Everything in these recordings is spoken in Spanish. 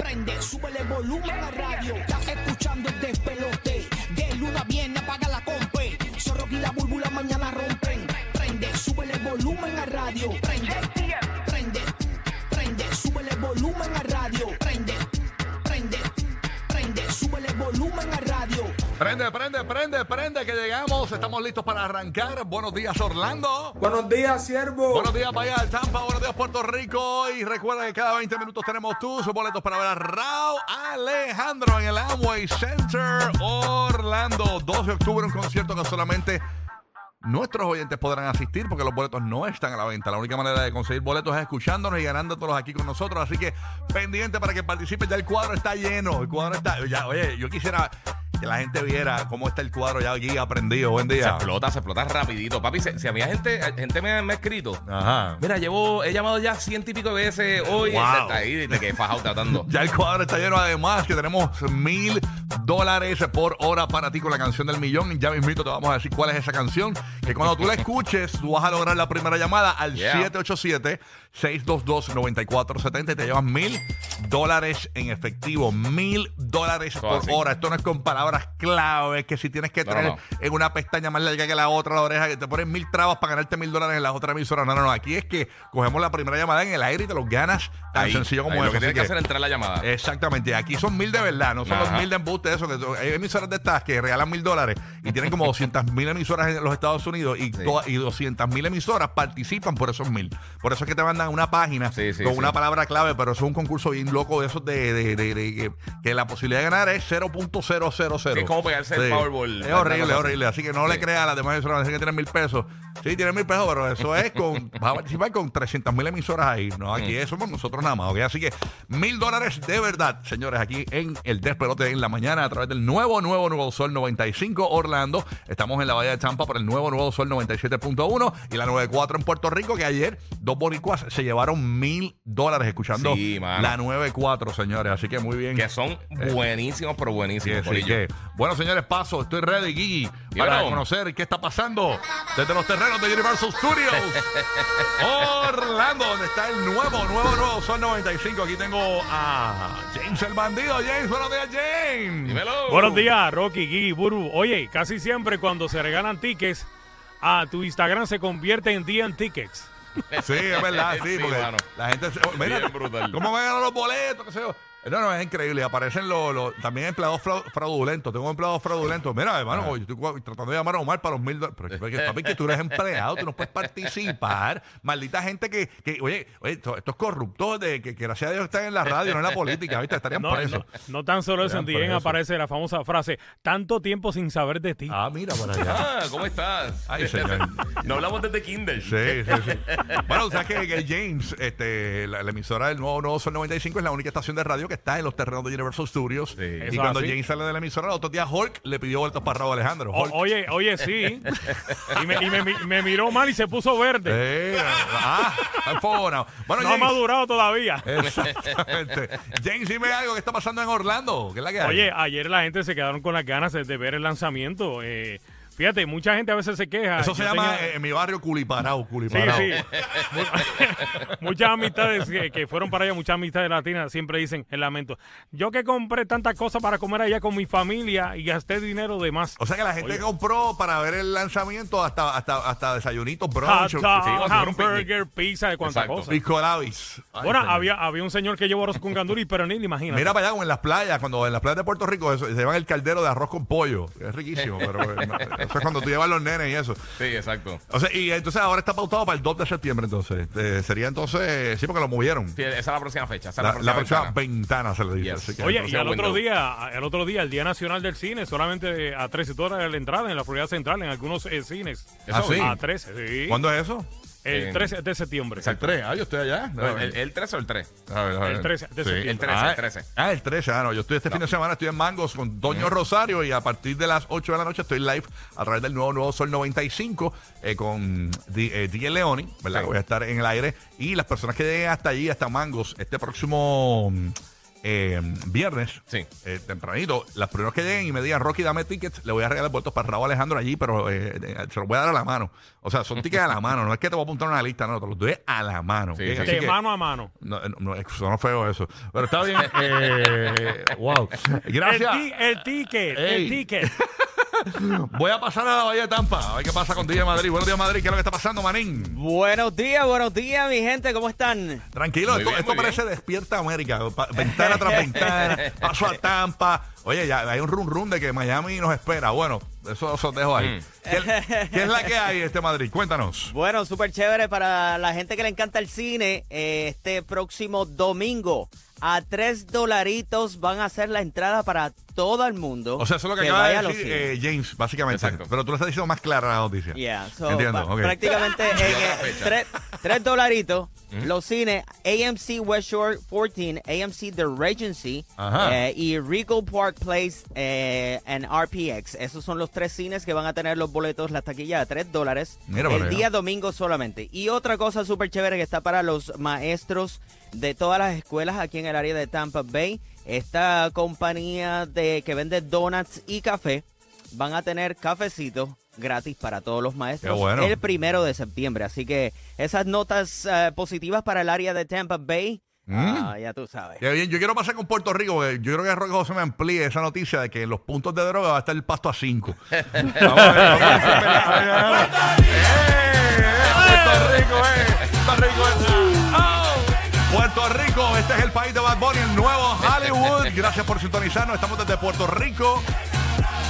Prende, súbele volumen a radio. Estás escuchando el despelote. De luna viene, apaga la compe. Zorro y la búlbula mañana rompen. Prende, súbele volumen a radio. Prende, prende, prende, súbele volumen a radio. Prende, prende, prende, súbele volumen a radio. Prende, prende, prende, prende, que llegamos. Estamos listos para arrancar. Buenos días, Orlando. Buenos días, siervo. Buenos días, Bahía del Tampa. Buenos días, Puerto Rico. Y recuerda que cada 20 minutos tenemos tus boletos para ver a Rao Alejandro en el Amway Center Orlando. 2 de octubre, un concierto que solamente nuestros oyentes podrán asistir porque los boletos no están a la venta. La única manera de conseguir boletos es escuchándonos y ganándolos aquí con nosotros. Así que pendiente para que participen. Ya el cuadro está lleno. El cuadro está. Ya, oye, yo quisiera que la gente viera cómo está el cuadro ya aquí aprendido. Buen Se día. explota, se explota rapidito. Papi, si, si había gente, gente me, me ha escrito. Ajá. Mira, llevo, he llamado ya ciento y pico de veces hoy. Wow. Está ahí, de que fajado tratando. Ya el cuadro está lleno. Además, que tenemos mil dólares por hora para ti con la canción del millón. Y ya mismito te vamos a decir cuál es esa canción. Que cuando tú la escuches, tú vas a lograr la primera llamada al Yeah. 787-622-9470 y te llevas mil dólares en efectivo. Mil dólares por así. hora. Esto no es con palabras claves que si tienes que No, tener no, en una pestaña más larga que la otra, la oreja, que te ponen mil trabas para ganarte mil dólares en las otras emisoras. No, no, no. Aquí es que cogemos la primera llamada en el aire y te los ganas tan Ahí, sencillo como ahí, eso. Lo que que que- hacer es entrar la llamada. Exactamente, aquí son mil de verdad, no son los mil de embuste, eso que hay emisoras de estas que regalan mil dólares y tienen como 200 mil emisoras en los Estados Unidos y, Sí. todas- y 200 mil emisoras participan por esos mil. Por eso es que te mandan una página Sí, sí, con una palabra clave, pero eso es un concurso bien loco de esos de, de- de- de- que, la posibilidad de ganar es 0.000. Sí, es como pegarse el Powerball. Es horrible, así. horrible. Así que no le creas a las demás emisoras, que tienen mil pesos. Sí, tienen mil pesos, pero eso es con. vas a participar con 300 mil emisoras ahí. No, aquí Mm. somos nosotros nada más, ¿ok? Así que mil dólares de verdad, señores, aquí en el Despelote en la mañana a través del nuevo, nuevo, nuevo Sol 95 Orlando. Estamos en la Bahía de Champa por el nuevo, nuevo Sol 97.1 y la 94 en Puerto Rico, que ayer dos boricuas se llevaron mil dólares escuchando Sí, la 94, señores. Así que muy bien. Que son buenísimos, pero Sí, buenísimos. sí, corillo. que- Bueno, señores, paso. Estoy ready, Gigi, para conocer qué está pasando desde los terrenos de Universal Studios. Orlando, donde está el nuevo, nuevo, nuevo Sol 95. Aquí tengo a James el bandido. James, buenos días, James. Dímelo. Buenos días, Rocky, Gui, Buru. Oye, casi siempre cuando se regalan tickets, a tu Instagram se convierte en DN Tickets. Sí, es verdad, sí, Sí, porque mano. la gente se. mira, Bien brutal. ¿cómo me ganan los boletos? ¿Qué sé yo? No, no, es increíble. Aparecen los, los- también empleados frau- fraudulentos. Tengo empleados fraudulentos. Mira, hermano, yo estoy tratando de llamar a Omar para los mil dólares. Pero es que, papi, que tú eres empleado, tú no puedes participar. Maldita gente que, que oye, oye, esto- estos corruptos de que, que gracias a Dios están en la radio, no en la política, ¿viste? Estarían No, presos. no, no tan solo eso, en DN aparece la famosa frase, tanto tiempo sin saber de ti. Ah, mira por allá. Ah, ¿cómo estás? Ay, señor. no hablamos desde Kinder. Sí, sí, sí. Bueno, sabes que, que James, este, la, la emisora del nuevo Nuevo Sol 95 es la única estación de radio que está en los terrenos de Universal Studios. Sí. Y Eso cuando así. James sale de la emisora, el otro día Hulk le pidió vueltas para Raúl Alejandro. O- Hulk. oye, oye, sí. y me, y me mi- me miró mal y se puso verde. Eh, ah, está enfogonado. Bueno, no ha James. madurado todavía. Exactamente. James, dime algo que está pasando en Orlando. ¿Qué es la que hay? Oye, ayer la gente se quedaron con las ganas de, de ver el lanzamiento. Eh, fíjate, mucha gente a veces se queja. Eso se Yo llama tenía- eh, en mi barrio Culiparao. Sí, Culiparao. sí. Mu- muchas amistades que, que fueron para allá, muchas amistades latinas siempre dicen el lamento. Yo que compré tantas cosas para comer allá con mi familia y gasté dinero de más. O sea que la gente Oye. compró para ver el lanzamiento hasta, hasta, hasta desayunitos, Hot brunch, dog, sí, vamos a hacer un hamburger, pizza, de cuántas Exacto. cosas. pisco labis. Ay, Bueno, señor. había, había un señor que llevó arroz con gandul y pernil, imagínate. Mira para allá, como en las playas, cuando en las playas de Puerto Rico eso, se llevan el caldero de arroz con pollo. Es riquísimo, pero eh, no, eso es cuando tú llevas los nenes y eso. Sí, exacto. O sea, y entonces ahora está pautado para el 2 de septiembre, entonces. Eh, sería entonces, sí, porque lo movieron. Sí, esa es la próxima fecha. Esa es La, la próxima, la próxima ventana. ventana se le dice. Yes. así que- Oye, y al otro día, el otro día, el Día Nacional del Cine, solamente a 13 dólares la entrada en la Florida Central, en algunos eh, cines. ¿Ah, sí? A 13, sí. ¿Cuándo es eso? El En- 13 de septiembre. El 3. Ah, yo estoy allá. No, ¿El, el 13 o el 3? A ver, a ver. El 13 de Sí. septiembre. El 13, ah, el 13. Ah, el 13. Ah, no. Yo estoy este fin de semana, estoy en Mangos con Doño Rosario y a partir de las 8 de la noche estoy live a través del nuevo Nuevo Sol 95 eh, con D- eh, DJ Leoni, ¿verdad? Sí. Voy a estar en el aire. Y las personas que lleguen hasta allí, hasta Mangos, este próximo mm, eh, viernes, Sí. eh, tempranito, los primeros que lleguen y me digan, Rocky, dame tickets, le voy a regalar vueltos para Raúl Alejandro allí, pero eh, eh, se los voy a dar a la mano. O sea, son tickets a la mano, no es que te voy a apuntar una lista, no, te los doy a la mano. Sí, ¿ok? sí. Así De que- mano a mano. no, no, eso no feo eso. Pero está bien. eh, wow. Gracias. El, ti- el ticket, Ey. el ticket. Voy a pasar a la Bahía de Tampa. A ver qué pasa con DJ Madrid. Buenos días, Madrid. ¿Qué es lo que está pasando, Manín? Buenos días, buenos días, mi gente, ¿cómo están? Tranquilo, Muy esto, bien, esto parece Despierta América. Ventana tras ventana. Paso a Tampa. Oye, ya hay un run run de que Miami nos espera. Bueno, eso os dejo ahí. Mm. ¿Qué, qué es la que hay, este Madrid? Cuéntanos. Bueno, súper chévere para la gente que le encanta el cine. eh, este próximo domingo, a tres dolaritos van a hacer la entrada para todo el mundo. O sea, eso es lo que, acaba vaya de decir eh, James, básicamente. Exacto. Pero tú le estás diciendo más clara la noticia. Yeah, so, Entiendo. Prácticamente eh, tres, tres dolaritos. Los cines AMC West Shore 14, AMC The Regency eh, y Regal Park Place eh, and RPX. Esos son los tres cines que van a tener los boletos, la taquilla a 3 dólares el día domingo solamente. Y otra cosa súper chévere que está para los maestros de todas las escuelas aquí en el área de Tampa Bay. Esta compañía de que vende donuts y café van a tener cafecitos gratis para todos los maestros bueno. el primero de septiembre. Así que esas notas eh, positivas para el área de Tampa Bay. Ah, ya tú sabes. Bien, yo quiero pasar con Puerto Rico, yo creo que Roque José me amplíe esa noticia de que en los puntos de droga va a estar el pasto a 5. vamos a ver, vamos a ver. ¡Eh, eh, Puerto Rico, eh! Puerto Rico, eh. ¡Oh! Puerto Rico, este es el país de Bad Bunny, el nuevo Hollywood. Gracias por sintonizarnos. Estamos desde Puerto Rico,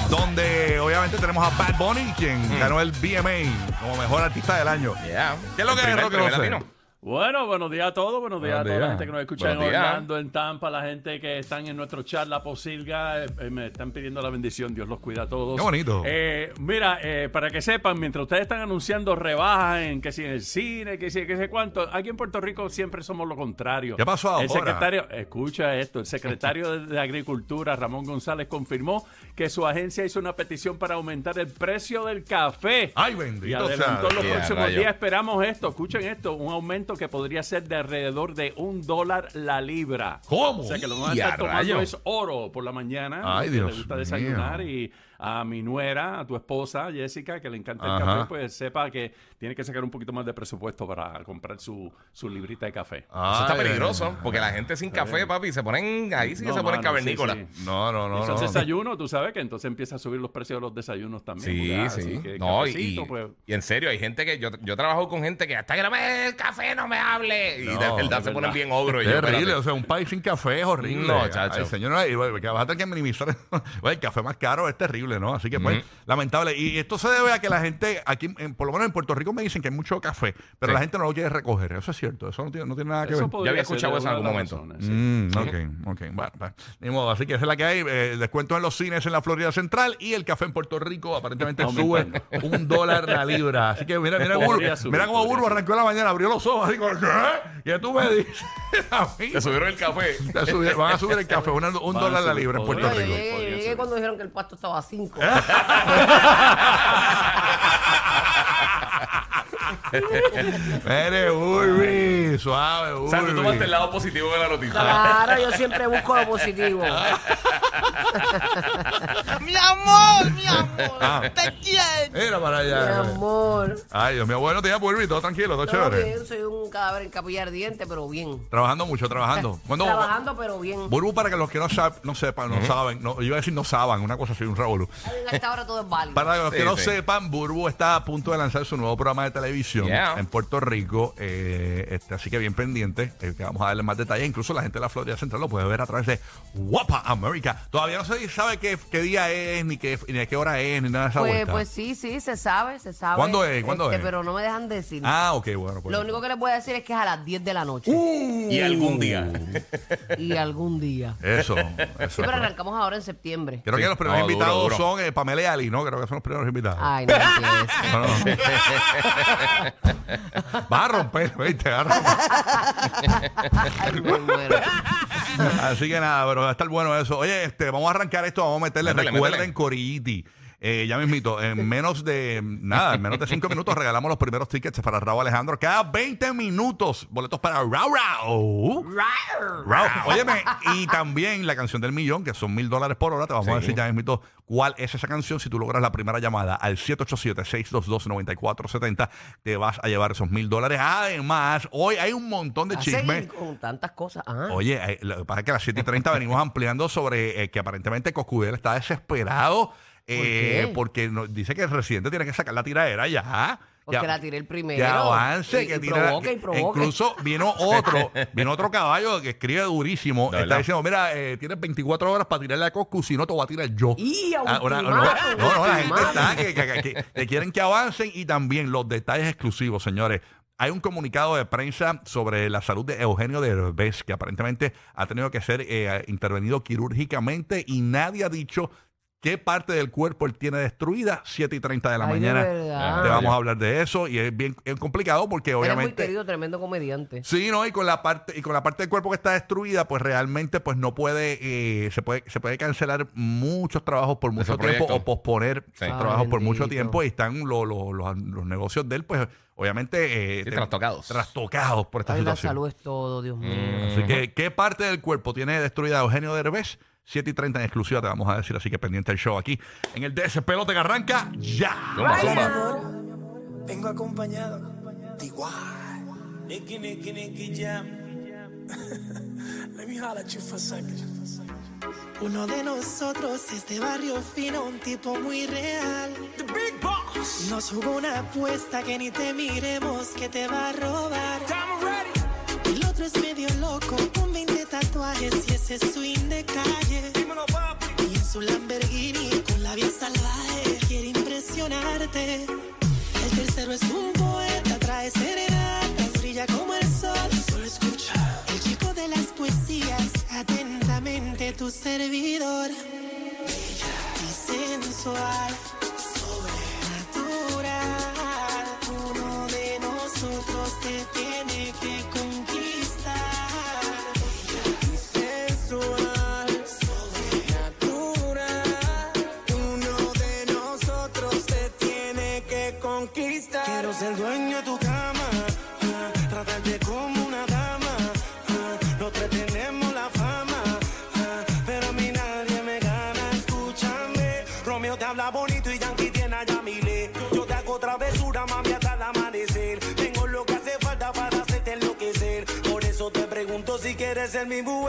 donde obviamente tenemos a Bad Bunny, quien ganó el BMA como mejor artista del año. Yeah. ¿Qué es lo El que es, primer- Roque primer José? latino. Bueno, buenos días a todos, buenos días Buenos a toda días. la gente que nos escucha en Buenos días. Orlando, en Tampa, la gente que están en nuestro chat, la posilga, eh, eh, me están pidiendo la bendición, Dios los cuida a todos. Qué bonito. Eh, mira, eh, para que sepan, mientras ustedes están anunciando rebajas en que si en el cine, que si que sé cuánto, aquí en Puerto Rico siempre somos lo contrario. ¿Qué pasó El ahora? secretario, escucha esto, el secretario de, Agricultura, Ramón González, confirmó que su agencia hizo una petición para aumentar el precio del café. Ay, bendito Y sea. adelantó los Yeah, próximos rayo. días esperamos esto, escuchen esto, un aumento que podría ser de alrededor de un dólar la libra. ¿Cómo? O sea que lo que van a Y estar tomando rayo. es oro por la mañana, Ay, que Dios le gusta desayunar mío. y a mi nuera, a tu esposa Jessica, que le encanta el Ajá. café, pues sepa que tiene que sacar un poquito más de presupuesto para comprar su, su librita de café. Eso está Ay, peligroso, porque la gente sin café, papi, se ponen, ahí sí que No, se ponen mano, sí, cavernícolas. sí. No, no, Y no. esos no. desayunos, tú sabes que entonces empieza a subir los precios de los desayunos también. Sí, ¿verdad? sí. Así que No, y, pues, y en serio, hay gente que yo, yo trabajo con gente que hasta que no me dé el café no me hable. Y No, de verdad se ponen bien ogro. y yo, terrible, espérate. o sea, un país sin café es horrible. No, chacho. Ay, señor, que vas a tener que minimizar. El café más caro es terrible, ¿no? Así que, pues, lamentable. Y esto se debe a que la gente, aquí, en- por lo menos en Puerto Rico, me dicen que hay mucho café, pero Sí. la gente no lo quiere recoger. Eso es cierto, eso no tiene, no tiene nada que eso ver. podría había escuchado eso en algún momento. sí. Mm, ok, ok. Bueno, ni modo. Así que esa es la que hay. Eh, descuento en los cines en la Florida Central y el café en Puerto Rico aparentemente sube un dólar la libra. Así que mira, mira, subir, mira cómo subir. arrancó en la mañana, abrió los ojos como, ¿qué? ¿Qué tú me dices? A mí. Te subieron el café. Te subieron- van a subir el café, una- un Van a dólar la subir, libra en Puerto Yo Rico. llegué, podría llegué ser. cuando dijeron que el pasto estaba a 5. Mire, Burbi, suave, O sea, tú tomaste el lado positivo de la noticia. Claro, yo siempre busco lo positivo. Mi amor, mi amor, Ah. te quiero. Mira para Mi allá. amor. Ay, Dios mío, bueno, te llamo Burbi, todo tranquilo, todo Todo chévere. bien, soy un cadáver en capilla ardiente, pero bien. Trabajando mucho, trabajando. Cuando, Trabajando, pero bien. Burbu, para que los que no, sab- no sepan, no saben, no, yo iba a decir no saben, una cosa así, un revolú. A esta hora todo es válido. Para los que Sí, no sí. sepan, Burbu está a punto de lanzar su nuevo programa de televisión Yeah. en Puerto Rico. eh, este, así que bien pendiente, eh, que vamos a darle más detalles. Incluso la gente de la Florida Central lo puede ver a través de Guapa América. Todavía no se sabe qué, qué día es, ni qué, ni a qué hora es, ni nada de esa Pues, vuelta. pues sí, sí, se sabe, se sabe. ¿Cuándo es? ¿Cuándo Este, es? Pero no me dejan decir. Ah, ok, bueno. Pues. Lo único que les voy a decir es que es a las 10 de la noche. Y algún día. Y algún día. Eso, eso. Sí, pero arrancamos ahora en septiembre. Creo Sí. que los primeros No, duro, invitados duro. son eh, Pamela y Ali, ¿no? Creo que son los primeros invitados. Ay, no empieces. No, no. Vas a romper, ¿viste? Vas a romper. Ay, me muero. Así que nada, pero va a estar bueno eso. Oye, este, vamos a arrancar esto, vamos a meterle. Métele, Recuerden, métele. Corilliti. Eh, ya mismito, en menos de nada, en menos de cinco minutos regalamos los primeros tickets para Raúl Alejandro. Cada 20 minutos, boletos para Raúl Raúl. Óyeme, y también la canción del millón, que son mil dólares por hora. Te vamos a decir ya mismito cuál es esa canción. Si tú logras la primera llamada al 787-622-9470, te vas a llevar esos mil dólares. Además, hoy hay un montón de A chismes. con tantas cosas. Ah, Oye, eh, lo que pasa es que a las 7 y 30 venimos ampliando sobre eh, que aparentemente Coscudel está desesperado eh, qué? porque no- dice que el residente tiene que sacar la tiradera ya. Porque Ya- la tiré el primero. Que avance, Y- que y tira- provoque, y que- provoque. Incluso vino otro, vino otro caballo que escribe durísimo. ¿De Está verdad? diciendo, mira, eh, tienes 24 horas para tirarle a Coscu, si no te voy a tirar yo. Y a Ah, una- no, ultimátum, no, no, la gente ultimátum. está que, que- que- que quieren que avancen y también los detalles exclusivos, señores. Hay un comunicado de prensa sobre la salud de Eugenio Derbez que aparentemente ha tenido que ser eh, intervenido quirúrgicamente y nadie ha dicho qué parte del cuerpo él tiene destruida. 7 y 30 de la Ay, de mañana. verdad. Te vamos a hablar de eso y es bien es complicado porque Él es muy obviamente... querido, tremendo comediante. Sí, no, y con la parte y con la parte del cuerpo que está destruida, pues realmente pues no puede eh, se puede se puede cancelar muchos trabajos por mucho tiempo o posponer Sí. trabajos por mucho Bendito. tiempo y están lo- lo- los, los negocios de él pues obviamente eh, Sí, te- trastocados. trastocados por esta Ay, la situación. salud es todo, Dios mío. Así que qué parte del cuerpo tiene destruida Eugenio Derbez 7 y 30 en exclusiva te vamos a decir, así que pendiente el show aquí en el DS Pelote que arranca ya. Zumba. amor, vengo acompañado de igual. Nicky, Nicky, Nicky Jam. Let me holler at you for a second. Uno de nosotros es de barrio fino, un tipo muy real. The Big Boss. Nos jugó una apuesta que ni te miremos que te va a robar. Ese swing de calle. Y en su Lamborghini con la vía salvaje quiere impresionarte. El tercero es un poeta, trae serenatas, brilla como el sol. Solo escucha. El chico de las poesías, atentamente tu servidor. Bella y sensual, sobrenatural. Uno de nosotros te tiene si quieres ser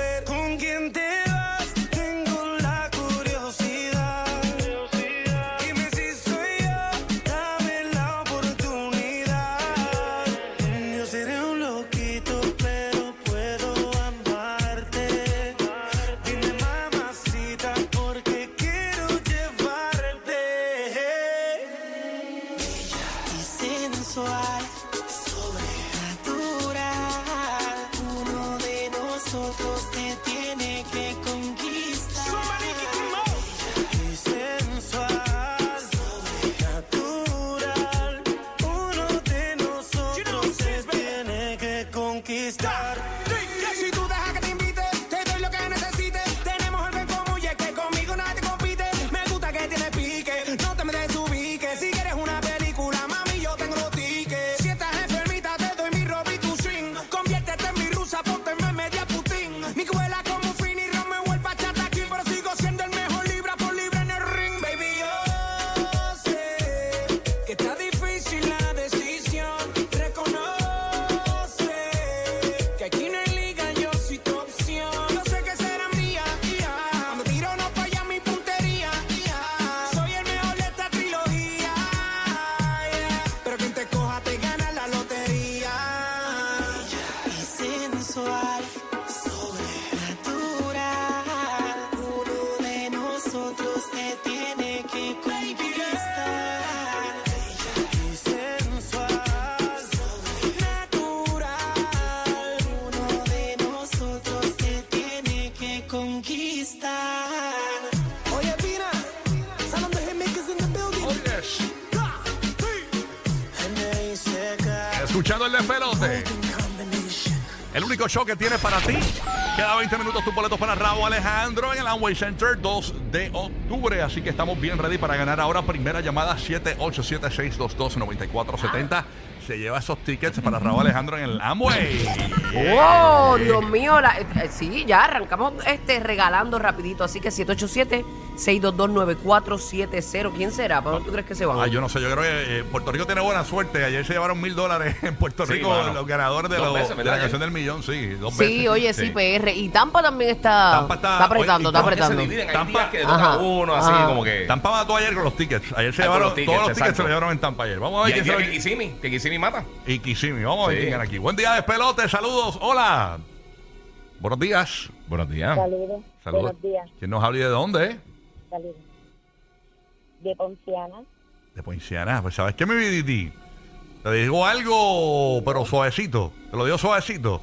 El único show que tiene para ti. Queda 20 minutos tus boletos para Raúl Alejandro en el Amway Center 2 de octubre. Así que estamos bien ready para ganar ahora. Primera llamada 787-622-9470. Se lleva esos tickets para Raúl Alejandro en el Amway. ¡Oh, Dios mío! la- eh, eh, sí, ya arrancamos este regalando rapidito. Así que 787-622-9470. ¿Quién será? ¿Para dónde tú crees que se van? Ah, yo no sé, yo creo que eh, Puerto Rico tiene buena suerte. Ayer se llevaron mil dólares en Puerto Sí, Rico mano. los ganadores de, los- veces, la canción del millón, sí, dos Sí, veces. oye, sí, PR. Y Tampa también está, Tampa está- está apretando, oye, y está Tampa Que se apretando. Tampa- que Ajá. uno, así Ajá. como que. Tampa mató ayer con los tickets. Ayer se llevaron los tickets, todos los tickets se exacto. los llevaron en Tampa ayer. Vamos a ver Y que Kissimmee, mata. Y Kissimmee. Vamos a ver aquí. Buen día, despelote. Saludos. Hola. Buenos días. Buenos días. Saludos. Saludos. Buenos días. ¿Quién nos habla y de dónde? eh? Saludos. De Ponciana. De Poinciana. Pues, ¿sabes qué, mi viditi? Te digo algo, pero suavecito. Te lo digo suavecito.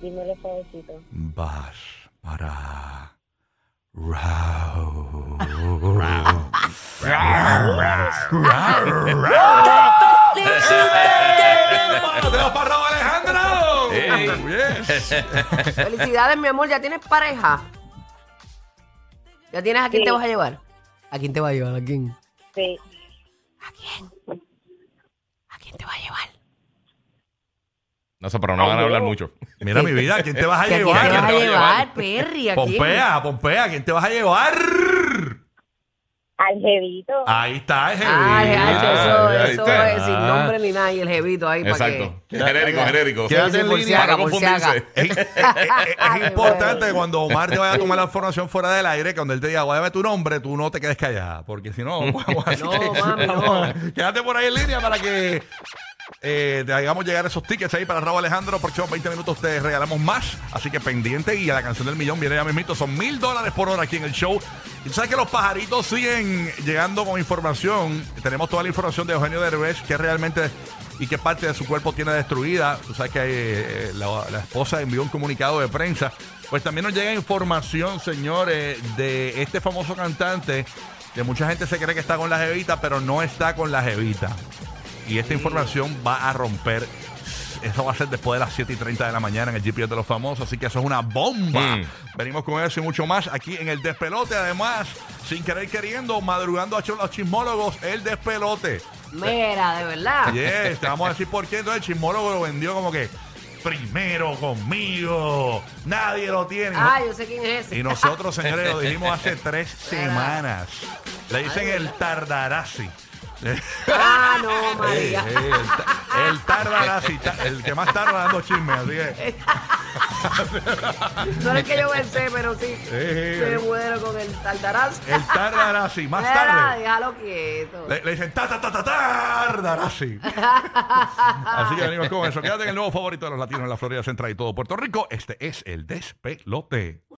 Dímelo suavecito. Vas para Raúl. ¡Tenemos para Raúl Alejandro! Ey. Yes. Felicidades, mi amor. ¿Ya tienes pareja? ¿Ya tienes a quién Sí. te vas a llevar? ¿A quién te vas a llevar? ¿A quién? Sí. ¿A quién? ¿A quién te vas a llevar? No sé, pero no van a hablar mucho. Mira mi vida, ¿quién te vas a ¿Que ¿A quién te vas a llevar? a llevar, Perry? ¿A quién? Pompea, Pompea, ¿quién te vas a llevar? Al jevito. Ahí está. Ah, Alejandro, eso, Ah, eso ¿viste? es sin nombre ni nada. Y el jevito ahí para Exacto. que... Genérico, genérico. Quédate en por línea Para haga, no por si haga. confundirse. Es, es- es- es importante que cuando Omar te vaya a tomar la información fuera del aire, que cuando él te diga, guárdame tu nombre, tú no te quedes callada. Porque si no, vamos a- No, mami, no. Quédate por ahí en línea para que eh, te hagamos llegar esos tickets ahí para Raúl Alejandro. Próximos 20 minutos te regalamos más. Así que pendiente y a la canción del millón viene ya mismito. Son mil dólares por hora aquí en el show. Y tú sabes que los pajaritos siguen llegando con información. Tenemos toda la información de Eugenio Derbez, que realmente y qué parte de su cuerpo tiene destruida. Tú sabes que eh, la, la esposa envió un comunicado de prensa. Pues también nos llega información, señores, de este famoso cantante que mucha gente se cree que está con la jevita, pero no está con la jevita. Y esta información va a romper. Eso va a ser después de las 7 y 30 de la mañana en el GPS de los famosos. Así que eso es una bomba. Mm. Venimos con eso y mucho más aquí en el despelote. Además, sin querer queriendo, madrugando a los chismólogos, el despelote. Mira, de verdad. Yes, te vamos a decir por qué. Entonces el chismólogo lo vendió como que primero conmigo. Nadie lo tiene. Ah, yo sé quién es ese. Y nosotros, señores, lo dijimos hace tres semanas. Le dicen el tardarasi. Ah, no, María. Eh, eh, el, el el que más tarda dando chisme, así que. No es que yo pensé, pero sí. Eh, muero con el tardaraz. el tardarasi, más tarde. déjalo quieto. Le, le dicen ta ta ta ta. Así que venimos con eso. Quédate en el nuevo favorito de los latinos en la Florida Central y todo Puerto Rico. Este es el despelote.